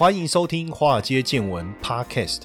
欢迎收听《华尔街见闻》Podcast。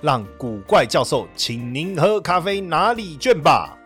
让古怪教授请您喝咖啡拿礼券吧。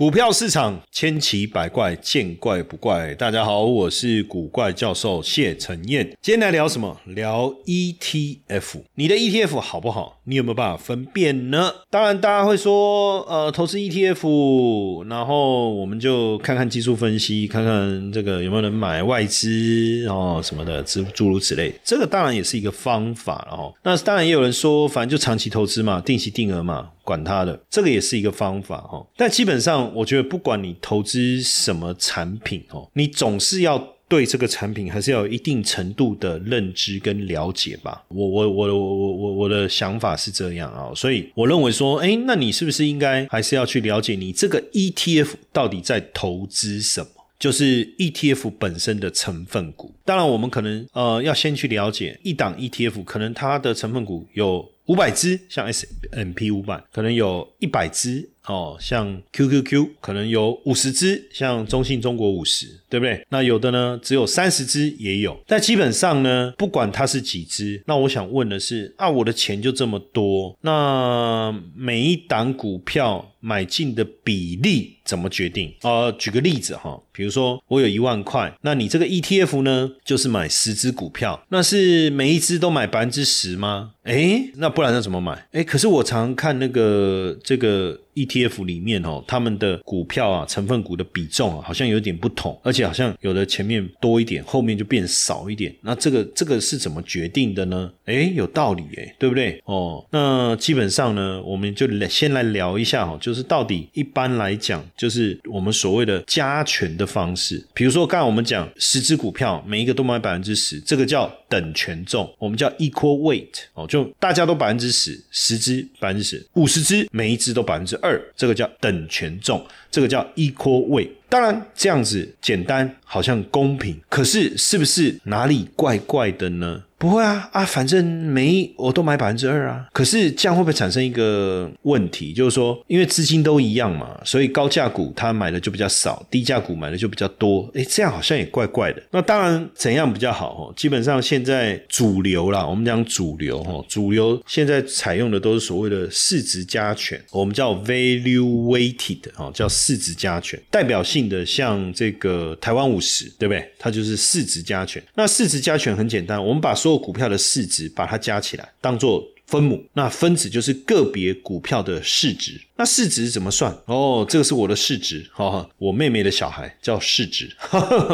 股票市场千奇百怪，见怪不怪。大家好，我是古怪教授谢承彦。今天来聊什么？聊 ETF。你的 ETF 好不好？你有没有办法分辨呢？当然，大家会说，呃，投资 ETF，然后我们就看看技术分析，看看这个有没有人买外资哦什么的，诸诸如此类。这个当然也是一个方法哦。那当然也有人说，反正就长期投资嘛，定期定额嘛。管它的，这个也是一个方法哈。但基本上，我觉得不管你投资什么产品哦，你总是要对这个产品还是要有一定程度的认知跟了解吧。我我我我我我我的想法是这样啊，所以我认为说，哎，那你是不是应该还是要去了解你这个 ETF 到底在投资什么？就是 ETF 本身的成分股。当然，我们可能呃要先去了解一档 ETF，可能它的成分股有。五百只，像 S M P 五百，可能有一百只哦，像 Q Q Q，可能有五十只，像中信中国五十，对不对？那有的呢，只有三十只也有。但基本上呢，不管它是几只，那我想问的是，啊，我的钱就这么多，那每一档股票买进的比例怎么决定？呃，举个例子哈，比如说我有一万块，那你这个 E T F 呢，就是买十只股票，那是每一只都买百分之十吗？诶，那不然要怎么买？诶，可是我常看那个这个 ETF 里面哦，他们的股票啊，成分股的比重啊，好像有点不同，而且好像有的前面多一点，后面就变少一点。那这个这个是怎么决定的呢？哎，有道理哎，对不对？哦，那基本上呢，我们就来先来聊一下哈，就是到底一般来讲，就是我们所谓的加权的方式。比如说刚才我们讲十只股票，每一个都买百分之十，这个叫等权重，我们叫 equal weight 哦。就大家都百分之十，十只百分之十，五十只每一只都百分之二，这个叫等权重，这个叫 equal weight。当然这样子简单，好像公平，可是是不是哪里怪怪的呢？不会啊啊，反正每我都买百分之二啊。可是这样会不会产生一个问题？就是说，因为资金都一样嘛，所以高价股它买的就比较少，低价股买的就比较多。哎，这样好像也怪怪的。那当然怎样比较好？哦，基本上现在主流啦，我们讲主流哈，主流现在采用的都是所谓的市值加权，我们叫 value weighted 哦，叫市值加权，代表性的像这个台湾五十，对不对？它就是市值加权。那市值加权很简单，我们把所有股票的市值，把它加起来，当做分母。那分子就是个别股票的市值。那市值怎么算？哦，这个是我的市值，哈哈，我妹妹的小孩叫市值，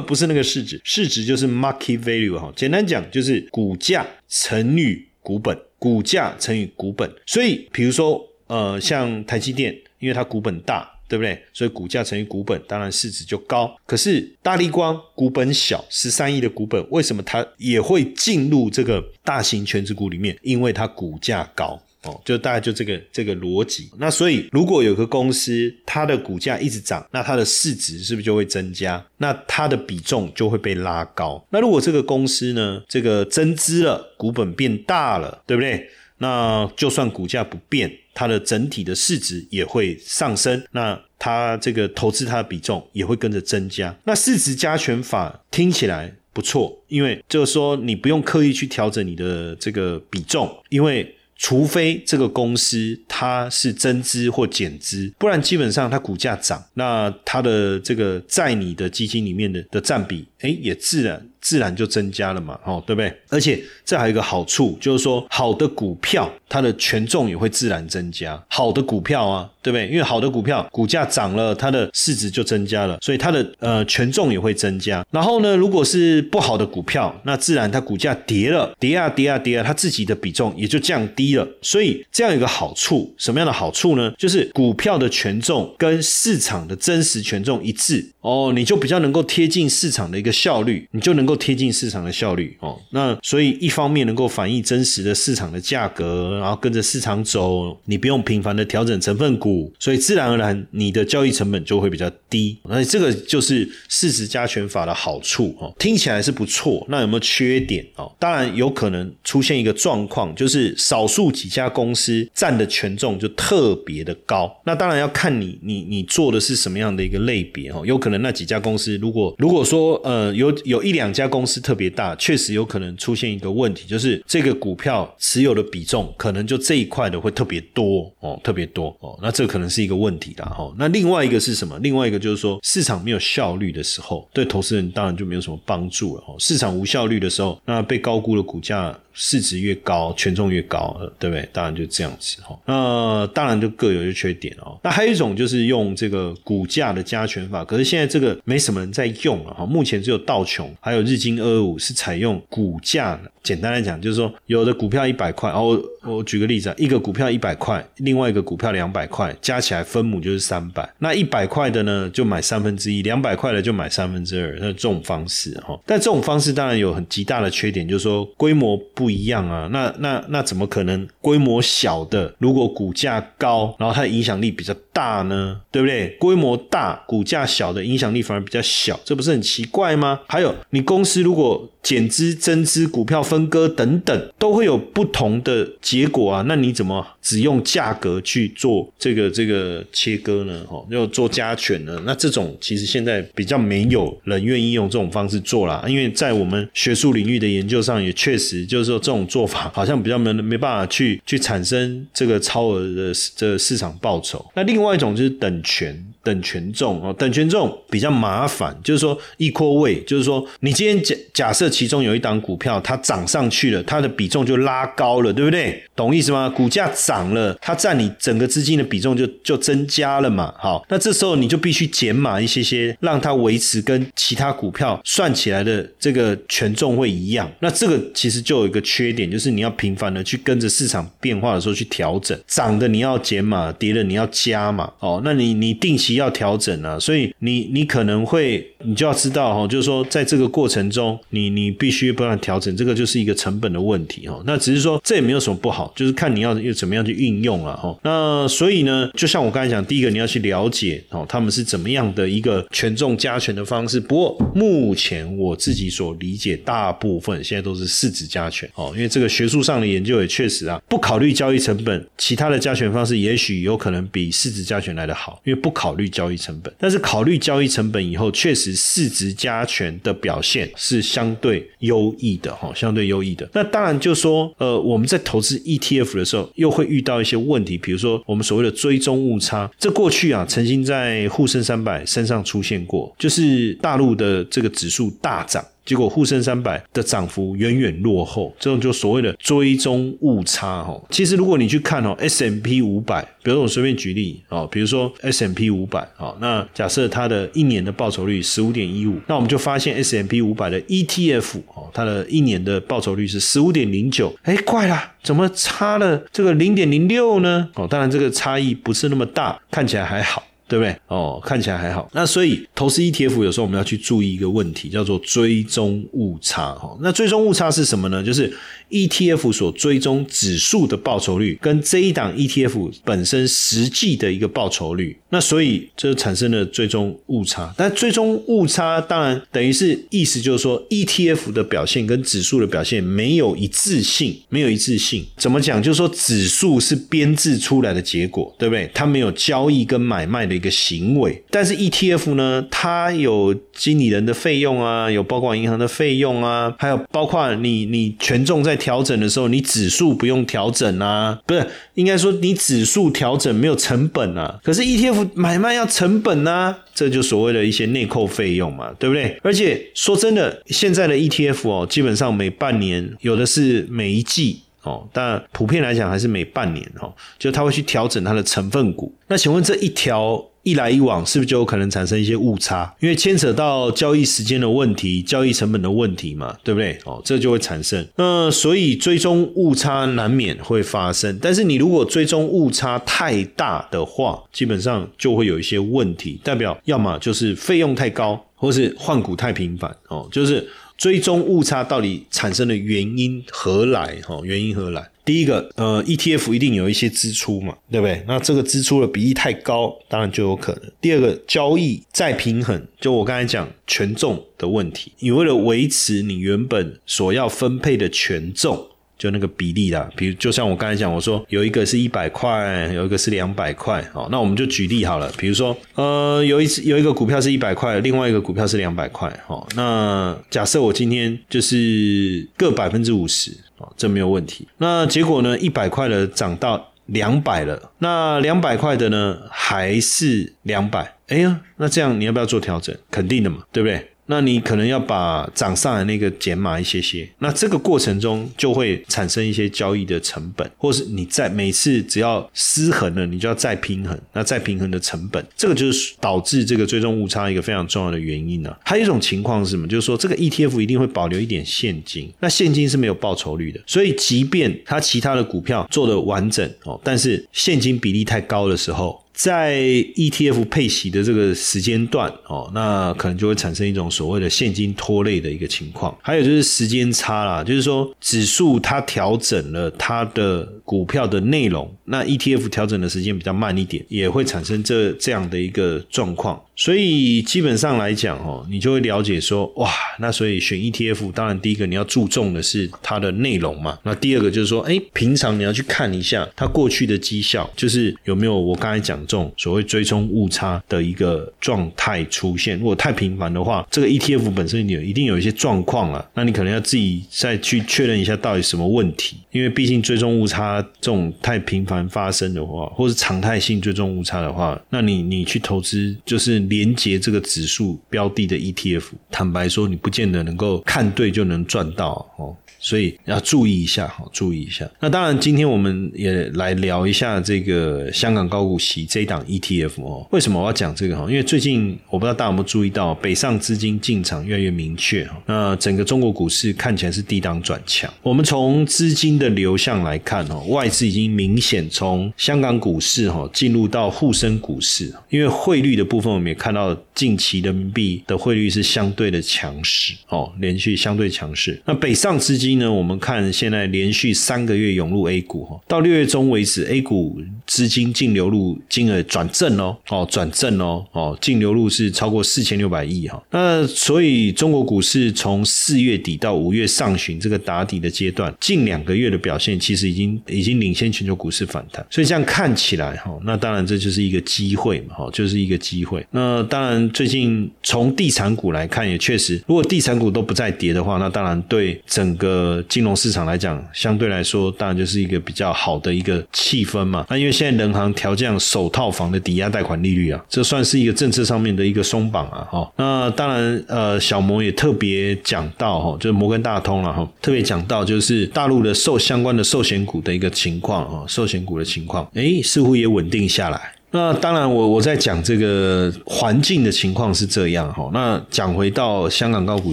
不是那个市值。市值就是 market value 哈。简单讲就是股价乘以股本，股价乘以股本。所以，比如说，呃，像台积电，因为它股本大。对不对？所以股价乘以股本，当然市值就高。可是大力光股本小，十三亿的股本，为什么它也会进入这个大型全值股里面？因为它股价高哦，就大概就这个这个逻辑。那所以如果有个公司它的股价一直涨，那它的市值是不是就会增加？那它的比重就会被拉高。那如果这个公司呢，这个增资了，股本变大了，对不对？那就算股价不变。它的整体的市值也会上升，那它这个投资它的比重也会跟着增加。那市值加权法听起来不错，因为就是说你不用刻意去调整你的这个比重，因为除非这个公司它是增资或减资，不然基本上它股价涨，那它的这个在你的基金里面的的占比，哎，也自然。自然就增加了嘛，哦，对不对？而且这还有一个好处，就是说好的股票它的权重也会自然增加。好的股票啊，对不对？因为好的股票股价涨了，它的市值就增加了，所以它的呃权重也会增加。然后呢，如果是不好的股票，那自然它股价跌了，跌啊跌啊跌啊，它自己的比重也就降低了。所以这样一个好处，什么样的好处呢？就是股票的权重跟市场的真实权重一致哦，你就比较能够贴近市场的一个效率，你就能够。贴近市场的效率哦，那所以一方面能够反映真实的市场的价格，然后跟着市场走，你不用频繁的调整成分股，所以自然而然你的交易成本就会比较低。那这个就是市值加权法的好处哦，听起来是不错。那有没有缺点哦？当然有可能出现一个状况，就是少数几家公司占的权重就特别的高。那当然要看你你你做的是什么样的一个类别哦，有可能那几家公司如果如果说呃呃有有一两家。公司特别大，确实有可能出现一个问题，就是这个股票持有的比重可能就这一块的会特别多哦，特别多哦，那这可能是一个问题啦哈。那另外一个是什么？另外一个就是说市场没有效率的时候，对投资人当然就没有什么帮助了哦。市场无效率的时候，那被高估的股价。市值越高，权重越高，对不对？当然就这样子哈。那当然就各有优缺点哦。那还有一种就是用这个股价的加权法，可是现在这个没什么人在用了哈。目前只有道琼还有日经二二五是采用股价。简单来讲，就是说有的股票一百块，哦，我举个例子啊，一个股票一百块，另外一个股票两百块，加起来分母就是三百。那一百块的呢，就买三分之一；两百块的就买三分之二。那这种方式哈，但这种方式当然有很极大的缺点，就是说规模不。一样啊，那那那怎么可能规模小的，如果股价高，然后它的影响力比较大呢？对不对？规模大，股价小的影响力反而比较小，这不是很奇怪吗？还有，你公司如果减资、增资、股票分割等等，都会有不同的结果啊。那你怎么只用价格去做这个这个切割呢？哦，要做加权呢？那这种其实现在比较没有人愿意用这种方式做啦，因为在我们学术领域的研究上，也确实就是说。这种做法好像比较没没办法去去产生这个超额的这市场报酬。那另外一种就是等权。等权重哦，等权重比较麻烦，就是说一扩位，就是说你今天假假设其中有一档股票它涨上去了，它的比重就拉高了，对不对？懂意思吗？股价涨了，它占你整个资金的比重就就增加了嘛。好，那这时候你就必须减码一些些，让它维持跟其他股票算起来的这个权重会一样。那这个其实就有一个缺点，就是你要频繁的去跟着市场变化的时候去调整，涨的你要减码，跌的你要加码。哦，那你你定期。要调整了，所以你你可能会，你就要知道哈，就是说在这个过程中，你你必须不断调整，这个就是一个成本的问题哈。那只是说这也没有什么不好，就是看你要又怎么样去运用了哈。那所以呢，就像我刚才讲，第一个你要去了解哦，他们是怎么样的一个权重加权的方式。不过目前我自己所理解，大部分现在都是市值加权哦，因为这个学术上的研究也确实啊，不考虑交易成本，其他的加权方式也许有可能比市值加权来的好，因为不考虑。交易成本，但是考虑交易成本以后，确实市值加权的表现是相对优异的哈，相对优异的。那当然就说，呃，我们在投资 ETF 的时候，又会遇到一些问题，比如说我们所谓的追踪误差，这过去啊曾经在沪深三百身上出现过，就是大陆的这个指数大涨。结果沪深三百的涨幅远远落后，这种就所谓的追踪误差哈。其实如果你去看哦，S M P 五百，比如说我随便举例哦，比如说 S M P 五百啊，那假设它的一年的报酬率十五点一五，那我们就发现 S M P 五百的 E T F 哦，它的一年的报酬率是十五点零九，哎，怪了，怎么差了这个零点零六呢？哦，当然这个差异不是那么大，看起来还好。对不对？哦，看起来还好。那所以投资 ETF 有时候我们要去注意一个问题，叫做追踪误差。哈，那追踪误差是什么呢？就是 ETF 所追踪指数的报酬率跟这一档 ETF 本身实际的一个报酬率。那所以这产生了追踪误差。但追踪误差当然等于是意思就是说 ETF 的表现跟指数的表现没有一致性，没有一致性。怎么讲？就是说指数是编制出来的结果，对不对？它没有交易跟买卖的。一个行为。但是 ETF 呢，它有经理人的费用啊，有包括银行的费用啊，还有包括你你权重在调整的时候，你指数不用调整啊，不是应该说你指数调整没有成本啊。可是 ETF 买卖要成本啊，这就所谓的一些内扣费用嘛，对不对？而且说真的，现在的 ETF 哦，基本上每半年有的是每一季。哦，但普遍来讲还是每半年哦，就他会去调整它的成分股。那请问这一条一来一往，是不是就有可能产生一些误差？因为牵扯到交易时间的问题、交易成本的问题嘛，对不对？哦，这就会产生。那所以追踪误差难免会发生。但是你如果追踪误差太大的话，基本上就会有一些问题，代表要么就是费用太高，或是换股太频繁哦，就是。追踪误差到底产生的原因何来？哈，原因何来？第一个，呃，ETF 一定有一些支出嘛，对不对？那这个支出的比例太高，当然就有可能。第二个，交易再平衡，就我刚才讲权重的问题，你为了维持你原本所要分配的权重。就那个比例啦，比如就像我刚才讲，我说有一个是一百块，有一个是两百块，哦，那我们就举例好了。比如说，呃，有一次有一个股票是一百块，另外一个股票是两百块，哦，那假设我今天就是各百分之五十，哦，这没有问题。那结果呢，一百块的涨到两百了，那两百块的呢还是两百，哎呀，那这样你要不要做调整？肯定的嘛，对不对？那你可能要把涨上来那个减码一些些，那这个过程中就会产生一些交易的成本，或是你在每次只要失衡了，你就要再平衡，那再平衡的成本，这个就是导致这个最终误差一个非常重要的原因呢。还有一种情况是什么？就是说这个 ETF 一定会保留一点现金，那现金是没有报酬率的，所以即便它其他的股票做的完整哦，但是现金比例太高的时候。在 ETF 配息的这个时间段哦，那可能就会产生一种所谓的现金拖累的一个情况。还有就是时间差啦，就是说指数它调整了它的股票的内容，那 ETF 调整的时间比较慢一点，也会产生这这样的一个状况。所以基本上来讲哦，你就会了解说，哇，那所以选 ETF，当然第一个你要注重的是它的内容嘛。那第二个就是说，哎，平常你要去看一下它过去的绩效，就是有没有我刚才讲这种所谓追踪误差的一个状态出现。如果太频繁的话，这个 ETF 本身有一定有一些状况啊，那你可能要自己再去确认一下到底什么问题。因为毕竟追踪误差这种太频繁发生的话，或是常态性追踪误差的话，那你你去投资就是。连接这个指数标的的 ETF，坦白说，你不见得能够看对就能赚到哦。所以要注意一下，哈，注意一下。那当然，今天我们也来聊一下这个香港高股息这一档 ETF 哦。为什么我要讲这个哈？因为最近我不知道大家有没有注意到，北上资金进场越来越明确哈。那整个中国股市看起来是低档转强。我们从资金的流向来看哦，外资已经明显从香港股市哈进入到沪深股市。因为汇率的部分，我们也看到近期人民币的汇率是相对的强势哦，连续相对强势。那北上资金。呢，我们看现在连续三个月涌入 A 股哈，到六月中为止，A 股资金净流入金额转正哦，哦转正哦，哦净流入是超过四千六百亿哈。那所以中国股市从四月底到五月上旬这个打底的阶段，近两个月的表现其实已经已经领先全球股市反弹，所以这样看起来哈，那当然这就是一个机会嘛，哈，就是一个机会。那当然最近从地产股来看，也确实，如果地产股都不再跌的话，那当然对整个呃，金融市场来讲，相对来说，当然就是一个比较好的一个气氛嘛。那因为现在人行调降首套房的抵押贷款利率啊，这算是一个政策上面的一个松绑啊。哈，那当然，呃，小摩也特别讲到哈，就是摩根大通了哈，特别讲到就是大陆的寿相关的寿险股的一个情况啊，寿险股的情况，哎，似乎也稳定下来。那当然，我我在讲这个环境的情况是这样哈。那讲回到香港高股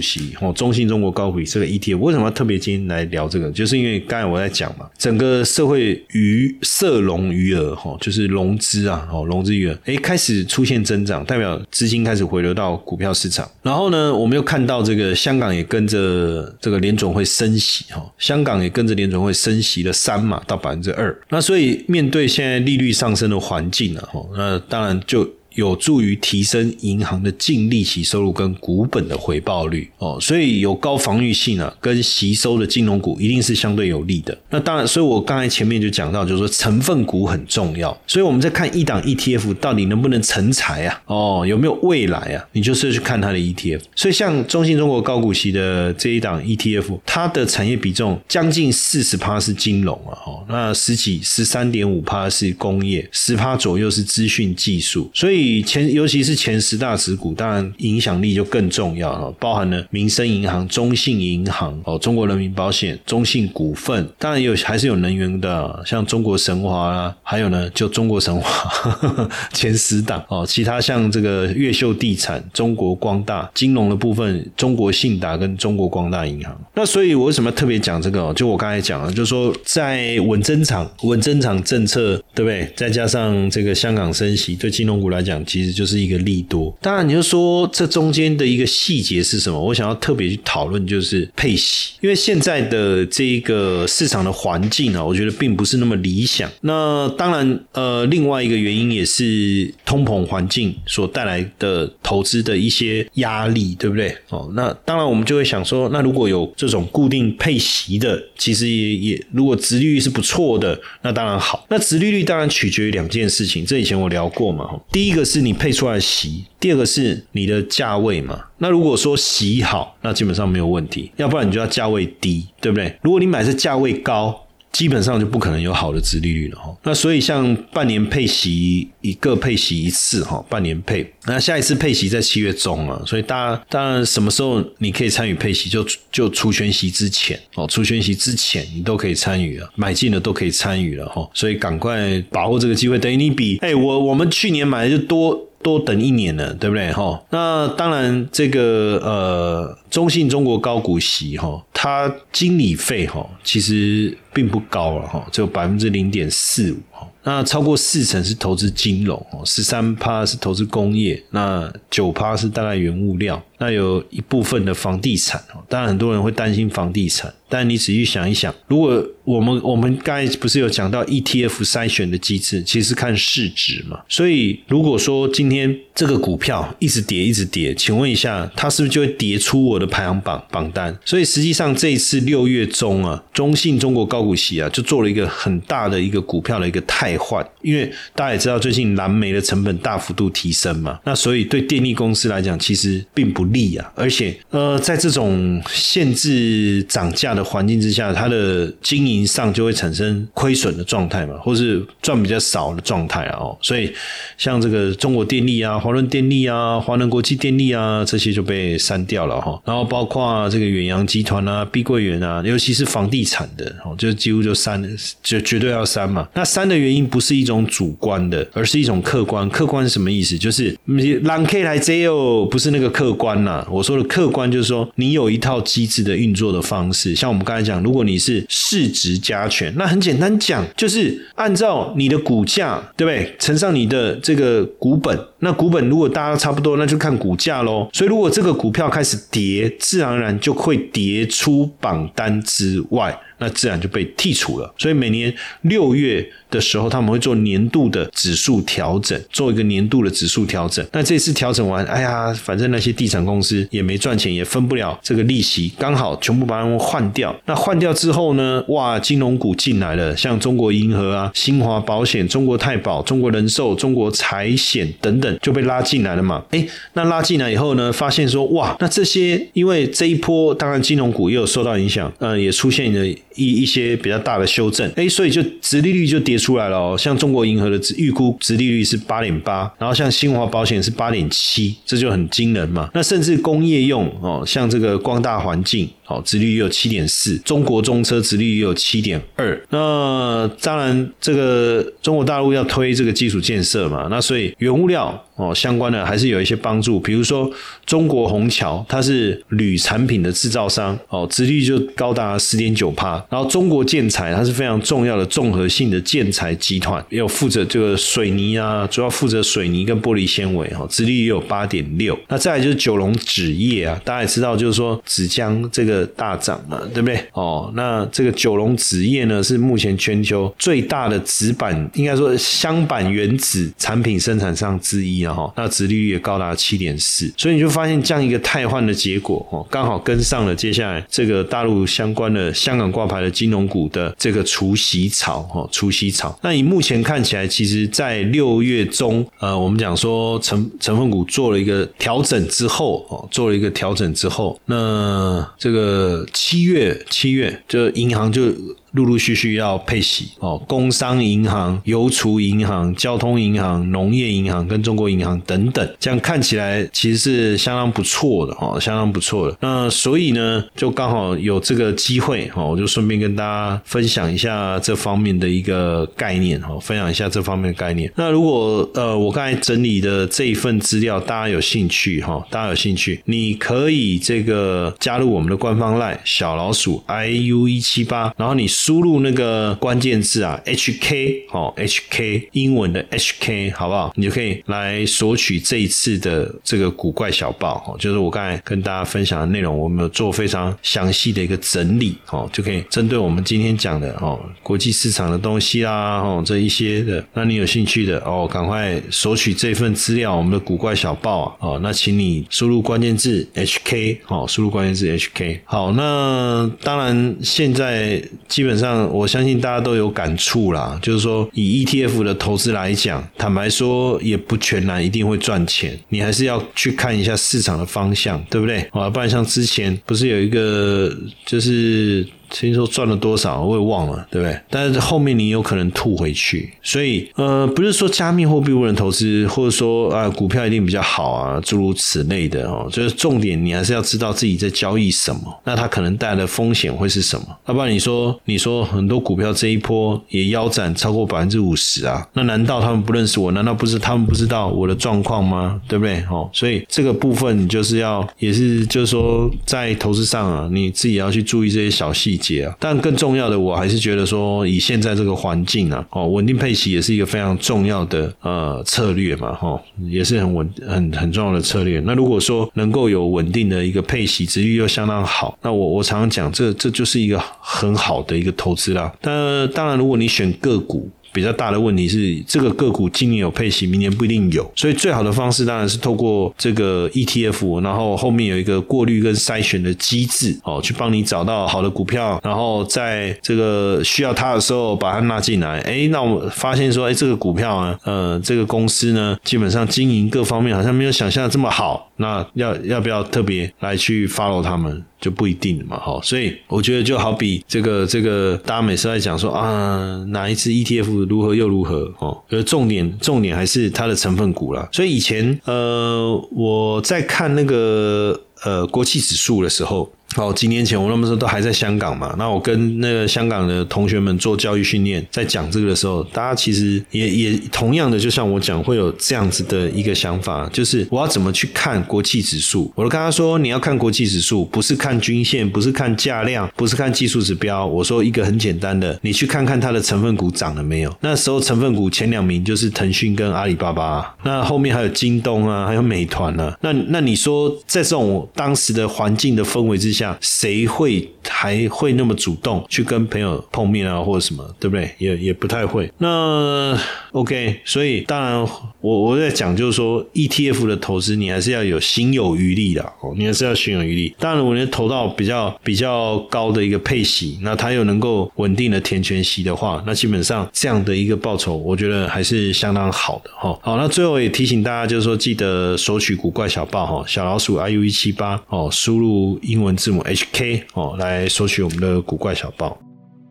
息哦，中信中国高股息这个 ETF，为什么要特别今天来聊这个？就是因为刚才我在讲嘛，整个社会余社融余额哈，就是融资啊，哦，融资余额哎开始出现增长，代表资金开始回流到股票市场。然后呢，我们又看到这个香港也跟着这个联总会升息哈，香港也跟着联总会升息了三码到百分之二。那所以面对现在利率上升的环境啊。哦，那当然就。有助于提升银行的净利息收入跟股本的回报率哦，所以有高防御性啊，跟吸收的金融股一定是相对有利的。那当然，所以我刚才前面就讲到，就是说成分股很重要，所以我们在看一档 ETF 到底能不能成才啊，哦，有没有未来啊？你就是去看它的 ETF。所以像中信中国高股息的这一档 ETF，它的产业比重将近四十趴是金融啊，哦，那十几十三点五趴是工业，十趴左右是资讯技术，所以前尤其是前十大持股，当然影响力就更重要了，包含了民生银行、中信银行、哦，中国人民保险、中信股份，当然有还是有能源的，像中国神华啦，还有呢就中国神华 前十档哦，其他像这个越秀地产、中国光大、金融的部分，中国信达跟中国光大银行。那所以我为什么特别讲这个？就我刚才讲了，就是说在稳增长、稳增长政策，对不对？再加上这个香港升息，对金融股来讲，其实就是一个利多。当然，你就说这中间的一个细节是什么？我想要特别去讨论，就是配息，因为现在的这个市场的环境啊，我觉得并不是那么理想。那当然，呃，另外一个原因也是通膨环境所带来的投资的一些压力，对不对？哦，那当然我们就会想说，那如果有这种固定配息的，其实也也如果殖利率是不错的，那当然好。那殖利率当然取决于两件事情，这以前我聊过嘛。第一个是你配出来的席，第二个是你的价位嘛。那如果说席好，那基本上没有问题；要不然你就要价位低，对不对？如果你买是价位高。基本上就不可能有好的值利率了哈。那所以像半年配息一个配息一次哈，半年配，那下一次配息在七月中啊。所以大家当然什么时候你可以参与配息，就就除权息之前哦，除权息之前你都可以参与啊，买进的都可以参与了哈。所以赶快把握这个机会，等于你比哎我我们去年买的就多。多等一年了，对不对？哈，那当然，这个呃，中信中国高股息哈，它经理费哈，其实并不高了哈，只有百分之零点四五哈。那超过四成是投资金融哦，十三趴是投资工业，那九趴是大概原物料，那有一部分的房地产。当然很多人会担心房地产，但你仔细想一想，如果我们我们刚才不是有讲到 ETF 筛选的机制，其实看市值嘛。所以如果说今天这个股票一直跌一直跌，请问一下，它是不是就会跌出我的排行榜榜单？所以实际上这一次六月中啊，中信中国高股息啊，就做了一个很大的一个股票的一个泰。换，因为大家也知道，最近蓝煤的成本大幅度提升嘛，那所以对电力公司来讲，其实并不利啊。而且，呃，在这种限制涨价的环境之下，它的经营上就会产生亏损的状态嘛，或是赚比较少的状态。哦，所以像这个中国电力啊、华润电力啊、华能国际电力啊，这些就被删掉了哈。然后包括这个远洋集团啊、碧桂园啊，尤其是房地产的，哦，就几乎就删，就绝对要删嘛。那删的原因。不是一种种主观的，而是一种客观。客观是什么意思？就是你让 K 来 Z 哦，不是那个客观呐。我说的客观就是说，你有一套机制的运作的方式。像我们刚才讲，如果你是市值加权，那很简单讲，就是按照你的股价，对不对？乘上你的这个股本。那股本如果大家差不多，那就看股价喽。所以如果这个股票开始跌，自然而然就会跌出榜单之外。那自然就被剔除了。所以每年六月的时候，他们会做年度的指数调整，做一个年度的指数调整。那这次调整完，哎呀，反正那些地产公司也没赚钱，也分不了这个利息，刚好全部把它们换掉。那换掉之后呢？哇，金融股进来了，像中国银河啊、新华保险、中国太保、中国人寿、中国财险等等就被拉进来了嘛。哎，那拉进来以后呢，发现说哇，那这些因为这一波，当然金融股也有受到影响，嗯，也出现了。一一些比较大的修正，哎，所以就殖利率就跌出来了哦。像中国银河的预估殖利率是八点八，然后像新华保险是八点七，这就很惊人嘛。那甚至工业用哦，像这个光大环境。好，殖率也有七点四，中国中车殖率也有七点二。那当然，这个中国大陆要推这个基础建设嘛，那所以原物料哦相关的还是有一些帮助。比如说中国虹桥，它是铝产品的制造商，哦，直率就高达十点九帕。然后中国建材，它是非常重要的综合性的建材集团，也有负责这个水泥啊，主要负责水泥跟玻璃纤维哈，殖率也有八点六。那再来就是九龙纸业啊，大家也知道，就是说纸浆这个。大涨嘛，对不对？哦，那这个九龙纸业呢，是目前全球最大的纸板，应该说镶板原子产品生产商之一啊哈，那殖利率也高达七点四，所以你就发现这样一个汰换的结果哦，刚好跟上了接下来这个大陆相关的香港挂牌的金融股的这个除息潮哈，除息潮。那以目前看起来，其实，在六月中，呃，我们讲说成成分股做了一个调整之后哦，做了一个调整之后，那这个七月七月就银行就。陆陆续续要配息哦，工商银行、邮储银行、交通银行、农业银行跟中国银行等等，这样看起来其实是相当不错的哦，相当不错的。那所以呢，就刚好有这个机会哦，我就顺便跟大家分享一下这方面的一个概念哦，分享一下这方面的概念。那如果呃，我刚才整理的这一份资料，大家有兴趣哈，大家有兴趣，你可以这个加入我们的官方 line 小老鼠 i u 一七八，然后你。输入那个关键字啊，HK 哦，HK 英文的 HK 好不好？你就可以来索取这一次的这个古怪小报哦，就是我刚才跟大家分享的内容，我们有做非常详细的一个整理哦，就可以针对我们今天讲的哦，国际市场的东西啦哦，这一些的，那你有兴趣的哦，赶快索取这份资料，我们的古怪小报啊哦，那请你输入关键字 HK 哦，输入关键字 HK 好，那当然现在基本。上我相信大家都有感触啦，就是说以 ETF 的投资来讲，坦白说也不全然一定会赚钱，你还是要去看一下市场的方向，对不对？啊，不然像之前不是有一个就是。听说赚了多少，我也忘了，对不对？但是后面你有可能吐回去，所以呃，不是说加密货币不能投资，或者说啊股票一定比较好啊，诸如此类的哦。就是重点，你还是要知道自己在交易什么，那它可能带来的风险会是什么？要不然你说你说很多股票这一波也腰斩超过百分之五十啊，那难道他们不认识我？难道不是他们不知道我的状况吗？对不对？哦，所以这个部分你就是要也是就是说在投资上啊，你自己要去注意这些小细节。啊，但更重要的，我还是觉得说，以现在这个环境啊，哦，稳定配息也是一个非常重要的呃策略嘛，哈，也是很稳很很重要的策略。那如果说能够有稳定的一个配息，值率又相当好，那我我常常讲，这这就是一个很好的一个投资啦。但当然，如果你选个股。比较大的问题是，这个个股今年有配息，明年不一定有，所以最好的方式当然是透过这个 ETF，然后后面有一个过滤跟筛选的机制，哦，去帮你找到好的股票，然后在这个需要它的时候把它纳进来。哎，那我们发现说，哎，这个股票呢，呃，这个公司呢，基本上经营各方面好像没有想象的这么好，那要要不要特别来去 follow 他们？就不一定嘛，哈，所以我觉得就好比这个这个，大家每次在讲说啊，哪一支 ETF 如何又如何，哦，而，重点重点还是它的成分股啦。所以以前呃，我在看那个呃国企指数的时候。好，几年前我那么说都还在香港嘛，那我跟那个香港的同学们做教育训练，在讲这个的时候，大家其实也也同样的，就像我讲，会有这样子的一个想法，就是我要怎么去看国际指数？我都跟他说，你要看国际指数，不是看均线，不是看价量，不是看技术指标。我说一个很简单的，你去看看它的成分股涨了没有？那时候成分股前两名就是腾讯跟阿里巴巴，那后面还有京东啊，还有美团啊。那那你说在这种当时的环境的氛围之下？谁会还会那么主动去跟朋友碰面啊，或者什么，对不对？也也不太会。那 OK，所以当然我我在讲就是说，ETF 的投资你还是要有心有余力的哦，你还是要心有余力。当然，如果你投到比较比较高的一个配息，那它又能够稳定的填全息的话，那基本上这样的一个报酬，我觉得还是相当好的哈。好，那最后也提醒大家，就是说记得索取古怪小报哈，小老鼠 iu 一七八哦，输入英文字。HK 哦，来索取我们的古怪小报。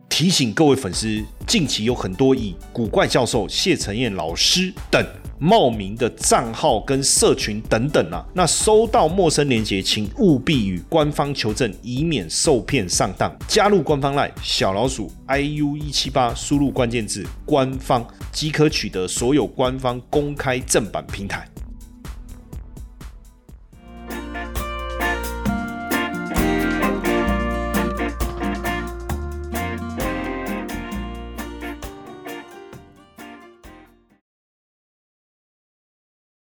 提醒各位粉丝，近期有很多以古怪教授谢承彦老师等冒名的账号跟社群等等啊，那收到陌生链接，请务必与官方求证，以免受骗上当。加入官方 LINE 小老鼠 iu 一七八，输入关键字官方即可取得所有官方公开正版平台。